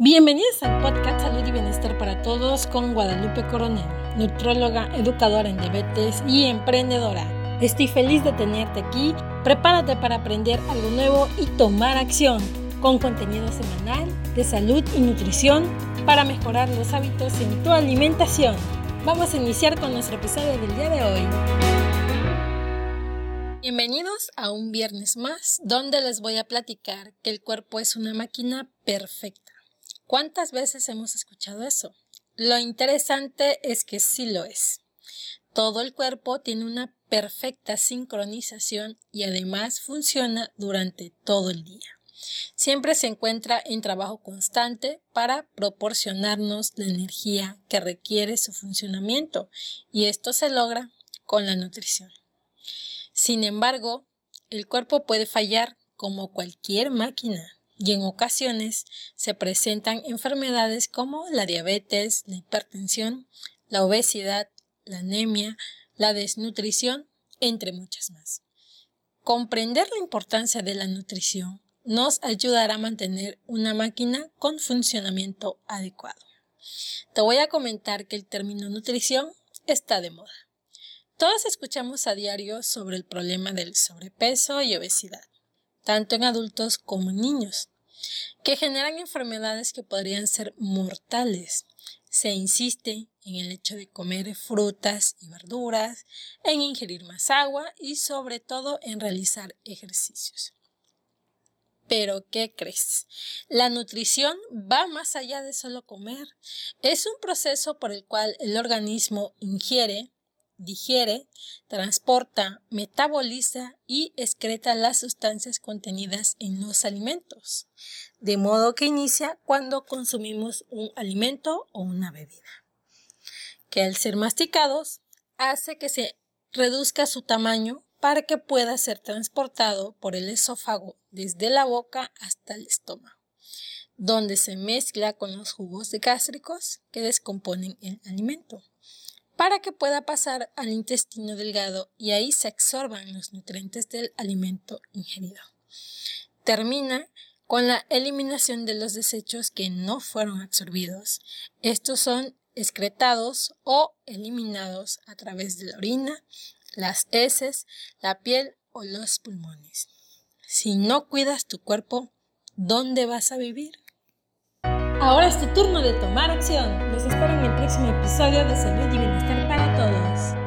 Bienvenidos al podcast Salud y Bienestar para Todos con Guadalupe Coronel, nutróloga, educadora en diabetes y emprendedora. Estoy feliz de tenerte aquí. Prepárate para aprender algo nuevo y tomar acción con contenido semanal de salud y nutrición para mejorar los hábitos en tu alimentación. Vamos a iniciar con nuestro episodio del día de hoy. Bienvenidos a un viernes más donde les voy a platicar que el cuerpo es una máquina perfecta ¿Cuántas veces hemos escuchado eso? Lo interesante es que sí lo es. Todo el cuerpo tiene una perfecta sincronización y además funciona durante todo el día. Siempre se encuentra en trabajo constante para proporcionarnos la energía que requiere su funcionamiento y esto se logra con la nutrición. Sin embargo, el cuerpo puede fallar como cualquier máquina y en ocasiones se presentan enfermedades como la diabetes, la hipertensión, la obesidad, la anemia, la desnutrición, entre muchas más. Comprender la importancia de la nutrición nos ayudará a mantener una máquina con funcionamiento adecuado. Te voy a comentar que el término nutrición está de moda. Todos escuchamos a diario sobre el problema del sobrepeso y obesidad tanto en adultos como en niños, que generan enfermedades que podrían ser mortales. Se insiste en el hecho de comer frutas y verduras, en ingerir más agua y sobre todo en realizar ejercicios. Pero, ¿qué crees? La nutrición va más allá de solo comer. Es un proceso por el cual el organismo ingiere, digiere, transporta, metaboliza y excreta las sustancias contenidas en los alimentos, de modo que inicia cuando consumimos un alimento o una bebida, que al ser masticados hace que se reduzca su tamaño para que pueda ser transportado por el esófago desde la boca hasta el estómago, donde se mezcla con los jugos gástricos que descomponen el alimento para que pueda pasar al intestino delgado y ahí se absorban los nutrientes del alimento ingerido. Termina con la eliminación de los desechos que no fueron absorbidos. Estos son excretados o eliminados a través de la orina, las heces, la piel o los pulmones. Si no cuidas tu cuerpo, ¿dónde vas a vivir? Ahora es tu turno de tomar acción. Los espero en el próximo episodio de Salud y Bienestar para Todos.